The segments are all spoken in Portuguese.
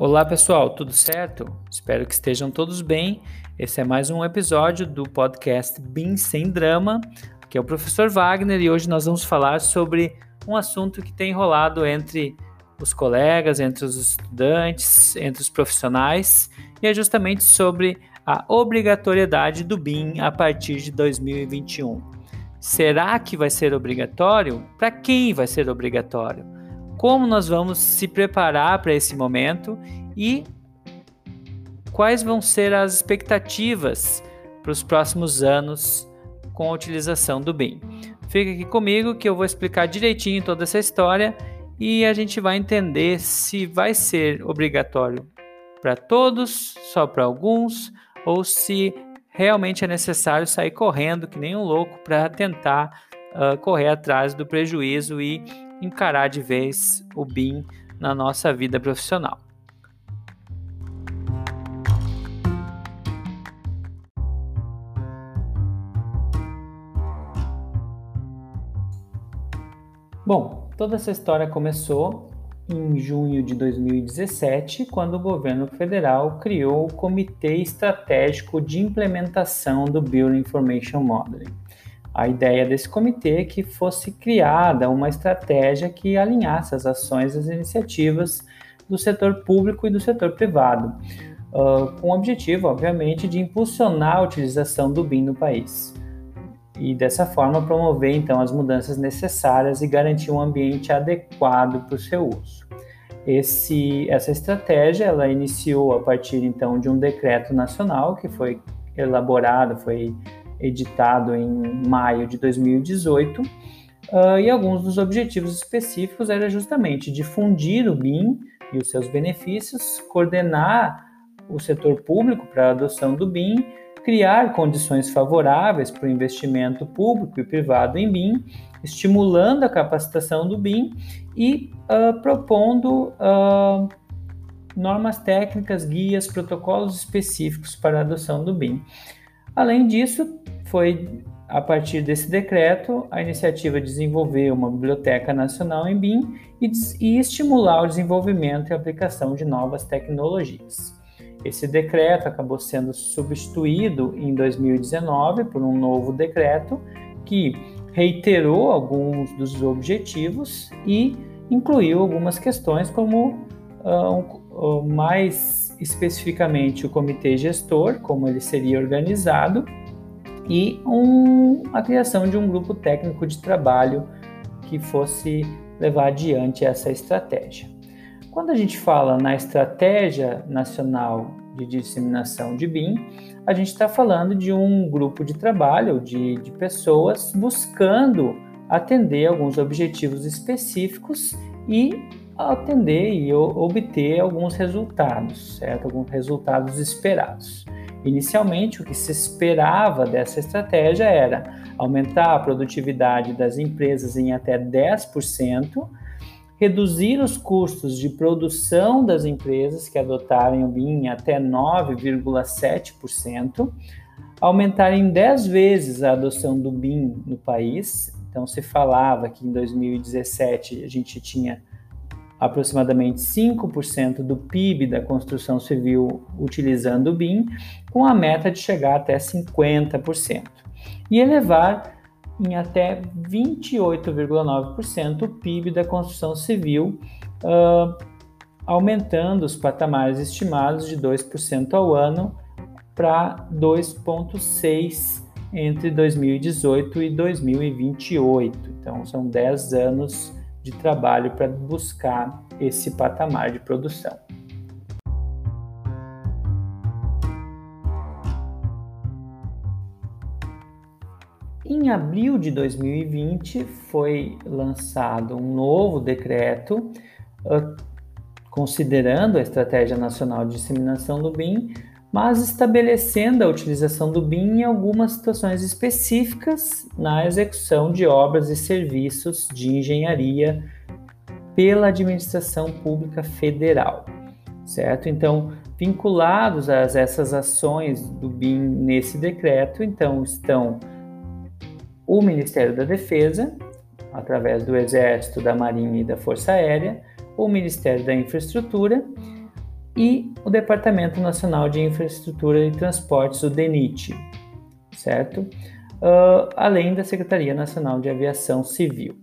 Olá pessoal, tudo certo? Espero que estejam todos bem. Esse é mais um episódio do podcast BIM Sem Drama, que é o professor Wagner, e hoje nós vamos falar sobre um assunto que tem rolado entre os colegas, entre os estudantes, entre os profissionais, e é justamente sobre a obrigatoriedade do BIM a partir de 2021. Será que vai ser obrigatório? Para quem vai ser obrigatório? como nós vamos se preparar para esse momento e quais vão ser as expectativas para os próximos anos com a utilização do BIM. Fica aqui comigo que eu vou explicar direitinho toda essa história e a gente vai entender se vai ser obrigatório para todos, só para alguns, ou se realmente é necessário sair correndo que nem um louco para tentar uh, correr atrás do prejuízo e encarar de vez o BIM na nossa vida profissional. Bom, toda essa história começou em junho de 2017, quando o governo federal criou o Comitê Estratégico de Implementação do Building Information Modeling. A ideia desse comitê é que fosse criada uma estratégia que alinhasse as ações e as iniciativas do setor público e do setor privado, uh, com o objetivo, obviamente, de impulsionar a utilização do BIM no país. E dessa forma promover então as mudanças necessárias e garantir um ambiente adequado para o seu uso. Esse, essa estratégia ela iniciou a partir então de um decreto nacional que foi elaborado, foi editado em maio de 2018, uh, ah, e alguns dos objetivos específicos era justamente difundir o BIM e os seus benefícios, coordenar o setor público para a adoção do BIM, criar condições favoráveis para o investimento público e privado em BIM, estimulando a capacitação do BIM e uh, propondo uh, normas técnicas, guias, protocolos específicos para a adoção do BIM. Além disso, foi a partir desse decreto a iniciativa de desenvolver uma biblioteca nacional em BIM e, e estimular o desenvolvimento e aplicação de novas tecnologias. Esse decreto acabou sendo substituído em 2019 por um novo decreto que reiterou alguns dos objetivos e incluiu algumas questões como uh, mais especificamente o comitê gestor, como ele seria organizado, e um, a criação de um grupo técnico de trabalho que fosse levar adiante essa estratégia. Quando a gente fala na estratégia nacional de disseminação de BIM, a gente está falando de um grupo de trabalho de, de pessoas buscando atender alguns objetivos específicos e atender e obter alguns resultados, certo? Alguns resultados esperados. Inicialmente, o que se esperava dessa estratégia era aumentar a produtividade das empresas em até 10%, reduzir os custos de produção das empresas que adotarem o BIM até 9,7%, aumentar em 10 vezes a adoção do BIM no país. Então, se falava que em 2017 a gente tinha aproximadamente 5% do PIB da construção civil utilizando o BIM, com a meta de chegar até 50%, e elevar em até 28,9% o PIB da construção civil, uh, aumentando os patamares estimados de 2% ao ano para 2,6% entre 2018 e 2028. Então, são 10 anos de trabalho para buscar esse patamar de produção. Em abril de 2020 foi lançado um novo decreto uh, considerando a Estratégia Nacional de Disseminação do BIM, mas estabelecendo a utilização do BIM em algumas situações específicas na execução de obras e serviços de engenharia pela administração pública federal, certo? Então, vinculados a essas ações do BIM nesse decreto, então estão o Ministério da Defesa, através do Exército, da Marinha e da Força Aérea, o Ministério da Infraestrutura e o Departamento Nacional de Infraestrutura e Transportes, o DENIT, certo? Uh, além da Secretaria Nacional de Aviação Civil.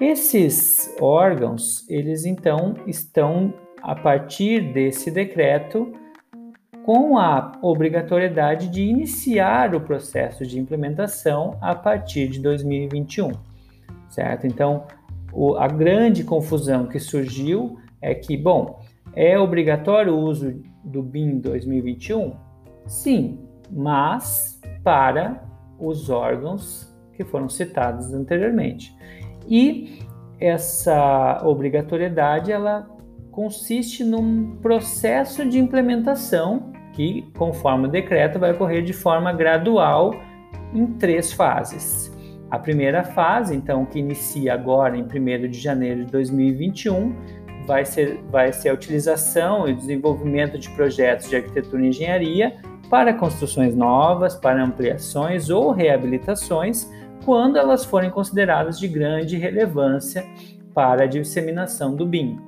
Esses órgãos, eles então estão a partir desse decreto com a obrigatoriedade de iniciar o processo de implementação a partir de 2021, certo? Então, o, a grande confusão que surgiu é que, bom, é obrigatório o uso do BIM 2021? Sim, mas para os órgãos que foram citados anteriormente. E essa obrigatoriedade ela consiste num processo de implementação que, conforme o decreto, vai ocorrer de forma gradual em três fases. A primeira fase, então, que inicia agora em 1 de janeiro de 2021, vai ser, vai ser a utilização e desenvolvimento de projetos de arquitetura e engenharia para construções novas, para ampliações ou reabilitações, quando elas forem consideradas de grande relevância para a disseminação do BIM.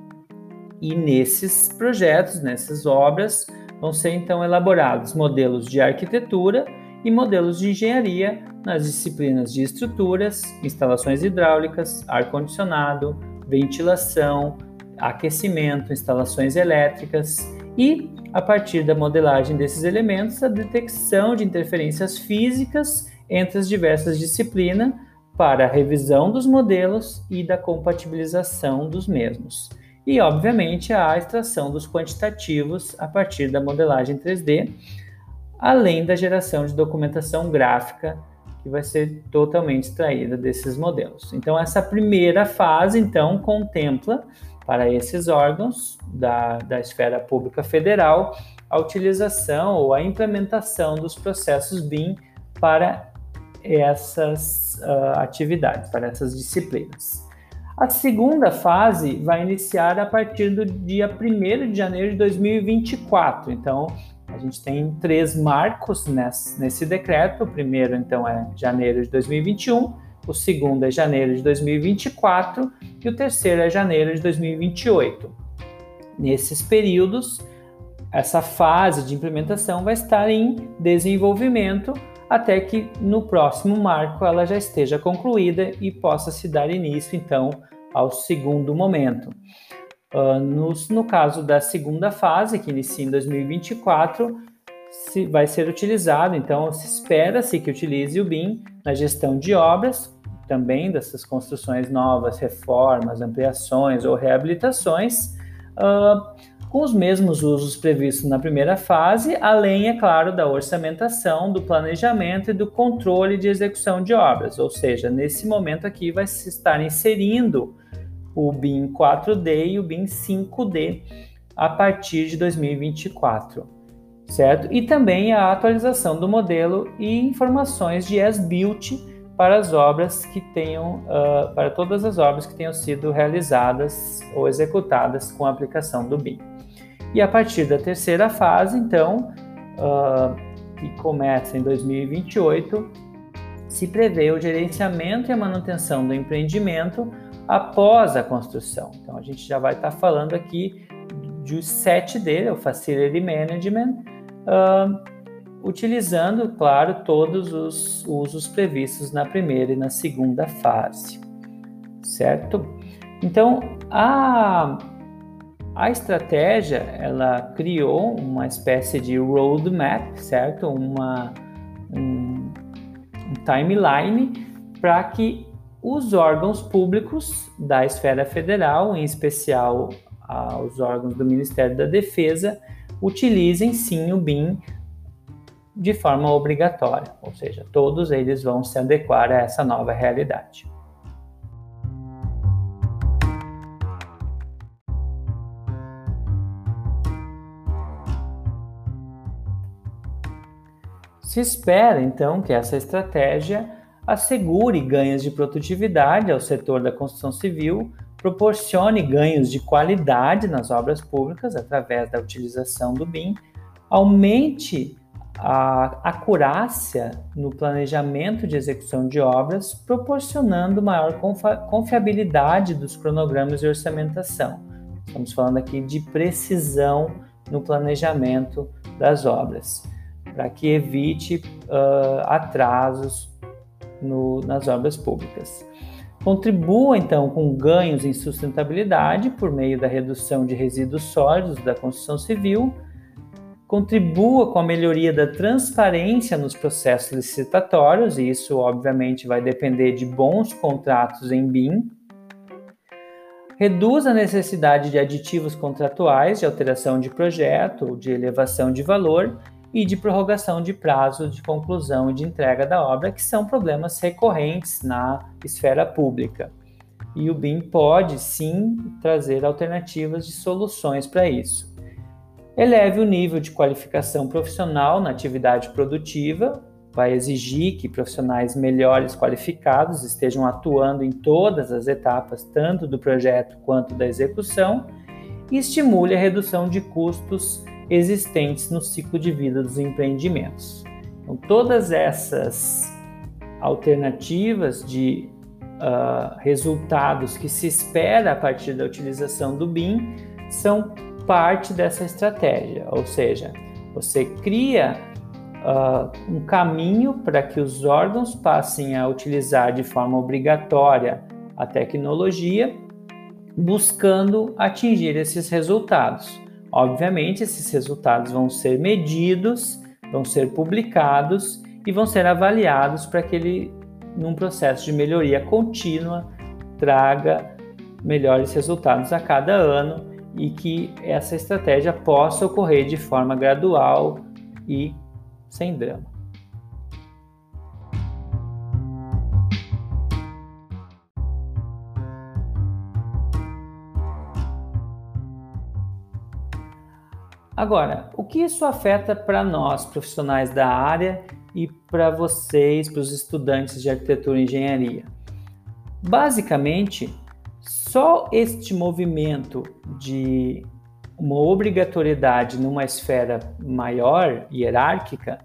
E nesses projetos, nessas obras, vão ser então elaborados modelos de arquitetura e modelos de engenharia nas disciplinas de estruturas, instalações hidráulicas, ar-condicionado, ventilação, aquecimento, instalações elétricas e, a partir da modelagem desses elementos, a detecção de interferências físicas entre as diversas disciplinas para a revisão dos modelos e da compatibilização dos mesmos. E, obviamente, a extração dos quantitativos a partir da modelagem 3D, além da geração de documentação gráfica que vai ser totalmente extraída desses modelos. Então, essa primeira fase, então, contempla para esses órgãos da, da esfera pública federal a utilização ou a implementação dos processos BIM para essas uh, atividades, para essas disciplinas. A segunda fase vai iniciar a partir do dia 1 de janeiro de 2024. Então, a gente tem três marcos nesse, decreto. O primeiro, então, é janeiro de 2021, o segundo é janeiro de 2024 e o terceiro é janeiro de 2028. Nesses períodos, essa fase de implementação vai estar em desenvolvimento até que no próximo marco ela já esteja concluída e possa se dar início, então, ao segundo momento. Uh, no, no caso da segunda fase, que inicia em 2024, se, vai ser utilizado, então, se espera-se que utilize o BIM na gestão de obras, também dessas construções novas, reformas, ampliações ou reabilitações. Uh, com os mesmos usos previstos na primeira fase, além, é claro, da orçamentação, do planejamento e do controle de execução de obras. Ou seja, nesse momento aqui vai se estar inserindo o BIM 4D e o BIM 5D a partir de 2024, certo? E também a atualização do modelo e informações de as-built para as obras que tenham, uh, para todas as obras que tenham sido realizadas ou executadas com a aplicação do BIM. E a partir da terceira fase, então, uh, que começa em 2028, se prevê o gerenciamento e a manutenção do empreendimento após a construção. Então, a gente já vai estar falando aqui de 7D, o Facility Management, uh, utilizando, claro, todos os usos previstos na primeira e na segunda fase, certo? Então, a a estratégia, ela criou uma espécie de roadmap, certo? Uma, um, um timeline para que os órgãos públicos da esfera federal, em especial os órgãos do Ministério da Defesa, utilizem sim o BIM de forma obrigatória, ou seja, todos eles vão se adequar a essa nova realidade. Se espera, então, que essa estratégia assegure ganhos de produtividade ao setor da construção civil, proporcione ganhos de qualidade nas obras públicas através da utilização do BIM, aumente a acurácia no planejamento de execução de obras, proporcionando maior confiabilidade dos cronogramas de orçamentação. Estamos falando aqui de precisão no planejamento das obras, para que evite uh, atrasos no, nas obras públicas. Contribua então com ganhos em sustentabilidade por meio da redução de resíduos sólidos da construção civil, contribua com a melhoria da transparência nos processos licitatórios, e isso obviamente vai depender de bons contratos em BIM, reduz a necessidade de aditivos contratuais de alteração de projeto, de elevação de valor e de prorrogação de prazo de conclusão e de entrega da obra, que são problemas recorrentes na esfera pública. E o BIM pode sim trazer alternativas de soluções para isso. Eleve o nível de qualificação profissional na atividade produtiva, vai exigir que profissionais melhores qualificados estejam atuando em todas as etapas, tanto do projeto quanto da execução, e estimule a redução de custos existentes no ciclo de vida dos empreendimentos. Então, todas essas alternativas de uh, resultados que se espera a partir da utilização do BIM são parte dessa estratégia, ou seja, você cria uh, um caminho para que os órgãos passem a utilizar de forma obrigatória a tecnologia, buscando atingir esses resultados. Obviamente, esses resultados vão ser medidos, vão ser publicados e vão ser avaliados para que ele, num processo de melhoria contínua, traga melhores resultados a cada ano e que essa estratégia possa ocorrer de forma gradual e sem drama. Agora, o que isso afeta para nós, profissionais da área, e para vocês, para os estudantes de arquitetura e engenharia? Basicamente, só este movimento de uma obrigatoriedade numa esfera maior, hierárquica,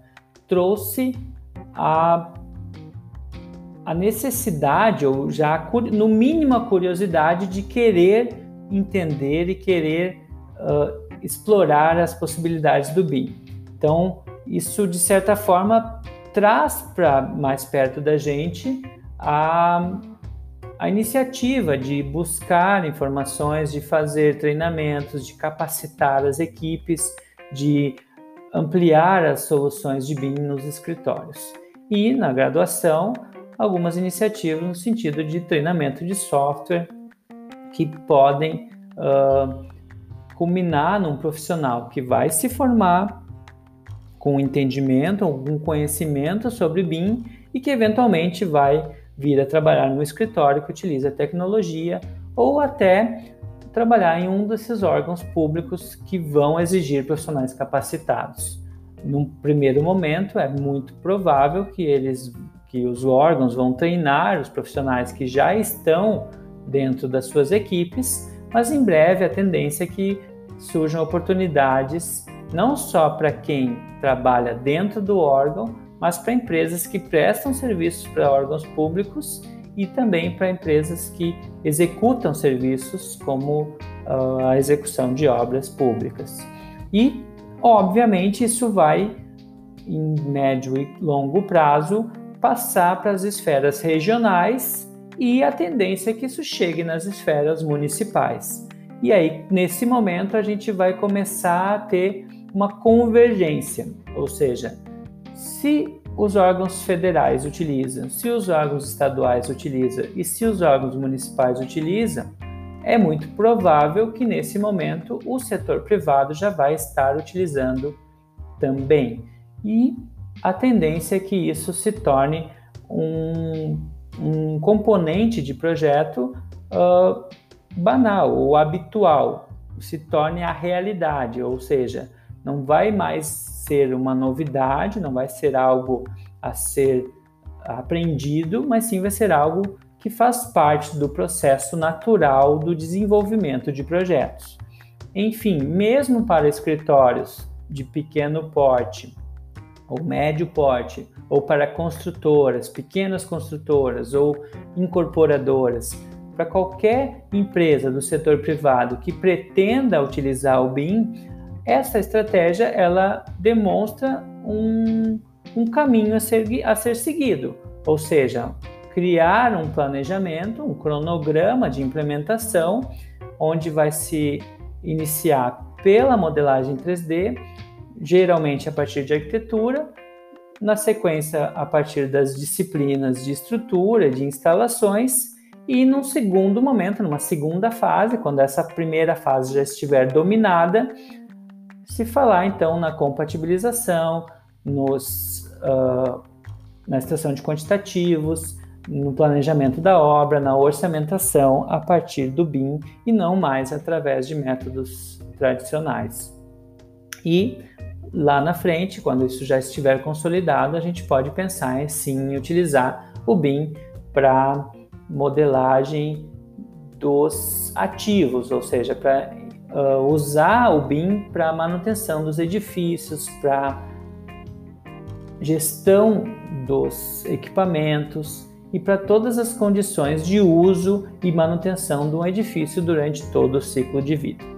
trouxe a, a necessidade, ou já no mínimo a curiosidade, de querer entender e querer uh, explorar as possibilidades do BIM. Então, isso de certa forma traz para mais perto da gente a a iniciativa de buscar informações, de fazer treinamentos, de capacitar as equipes, de ampliar as soluções de BIM nos escritórios. E na graduação, algumas iniciativas no sentido de treinamento de software que podem uh, culminar num profissional que vai se formar com entendimento, algum conhecimento sobre BIM e que eventualmente vai vir a trabalhar no escritório que utiliza tecnologia ou até trabalhar em um desses órgãos públicos que vão exigir profissionais capacitados. Num primeiro momento, é muito provável que eles, que os órgãos vão treinar os profissionais que já estão dentro das suas equipes, mas em breve a tendência é que surjam oportunidades não só para quem trabalha dentro do órgão, mas para empresas que prestam serviços para órgãos públicos e também para empresas que executam serviços como uh, a execução de obras públicas. E, obviamente, isso vai, em médio e longo prazo, passar para as esferas regionais e a tendência é que isso chegue nas esferas municipais. E aí, nesse momento, a gente vai começar a ter uma convergência, ou seja, se os órgãos federais utilizam, se os órgãos estaduais utilizam e se os órgãos municipais utilizam, é muito provável que nesse momento o setor privado já vai estar utilizando também. E a tendência é que isso se torne um, um componente de projeto uh, banal ou habitual, se torne a realidade, ou seja, não vai mais ser uma novidade, não vai ser algo a ser aprendido, mas sim vai ser algo que faz parte do processo natural do desenvolvimento de projetos. Enfim, mesmo para escritórios de pequeno porte ou médio porte, ou para construtoras, pequenas construtoras ou incorporadoras, para qualquer empresa do setor privado que pretenda utilizar o BIM, essa estratégia ela demonstra um, um caminho a ser, a ser seguido, ou seja, criar um planejamento, um cronograma de implementação, onde vai se iniciar pela modelagem 3D, geralmente a partir de arquitetura, na sequência a partir das disciplinas de estrutura, de instalações, e num segundo momento, numa segunda fase, quando essa primeira fase já estiver dominada, se falar então na compatibilização, nos, uh, na extração de quantitativos, no planejamento da obra, na orçamentação a partir do BIM e não mais através de métodos tradicionais. E lá na frente, quando isso já estiver consolidado, a gente pode pensar em sim utilizar o BIM para modelagem dos ativos, ou seja, para uh, usar o BIM para manutenção dos edifícios, para gestão dos equipamentos e para todas as condições de uso e manutenção de um edifício durante todo o ciclo de vida.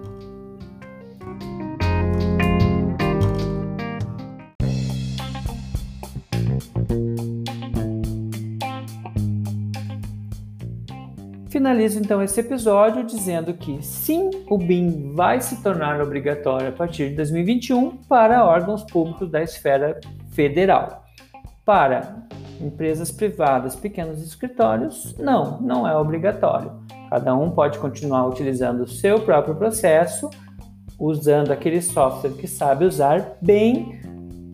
Finalizo então esse episódio dizendo que sim, o BIM vai se tornar obrigatório a partir de 2021 para órgãos públicos da esfera federal. Para empresas privadas, pequenos escritórios, não, não é obrigatório. Cada um pode continuar utilizando o seu próprio processo, usando aquele software que sabe usar bem,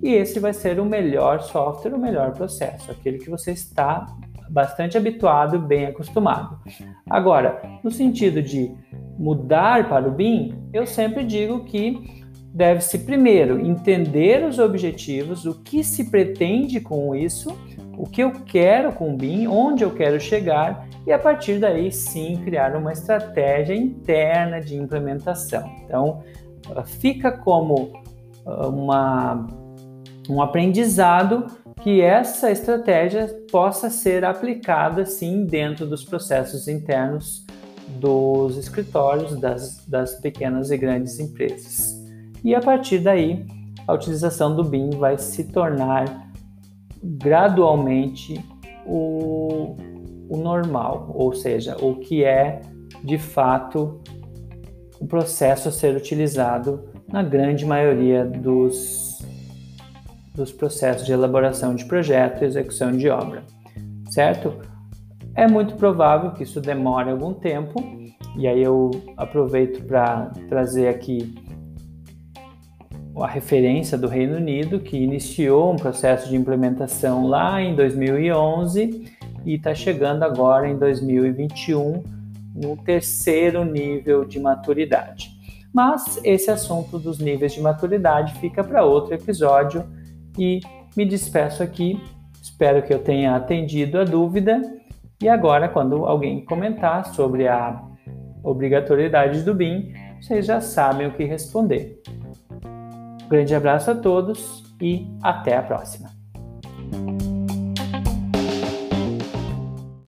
e esse vai ser o melhor software, o melhor processo, aquele que você está bastante habituado, bem acostumado. Agora, no sentido de mudar para o BIM, eu sempre digo que deve-se primeiro entender os objetivos, o que se pretende com isso, o que eu quero com o BIM, onde eu quero chegar e a partir daí sim criar uma estratégia interna de implementação. Então, fica como ah, uma, um aprendizado que essa estratégia possa ser aplicada sim dentro dos processos internos dos escritórios das, das pequenas e grandes empresas. E a partir daí, a utilização do BIM vai se tornar gradualmente o, o normal, ou seja, o que é de fato o processo a ser utilizado na grande maioria dos dos processos de elaboração de projeto e execução de obra, certo? É muito provável que isso demore algum tempo, e aí eu aproveito para trazer aqui a referência do Reino Unido, que iniciou um processo de implementação lá em 2011 e está chegando agora em 2021 no terceiro nível de maturidade. Mas esse assunto dos níveis de maturidade fica para outro episódio e me despeço aqui. Espero que eu tenha atendido a dúvida. E agora, quando alguém comentar sobre a obrigatoriedade do BIM, vocês já sabem o que responder. Um grande abraço a todos e até a próxima.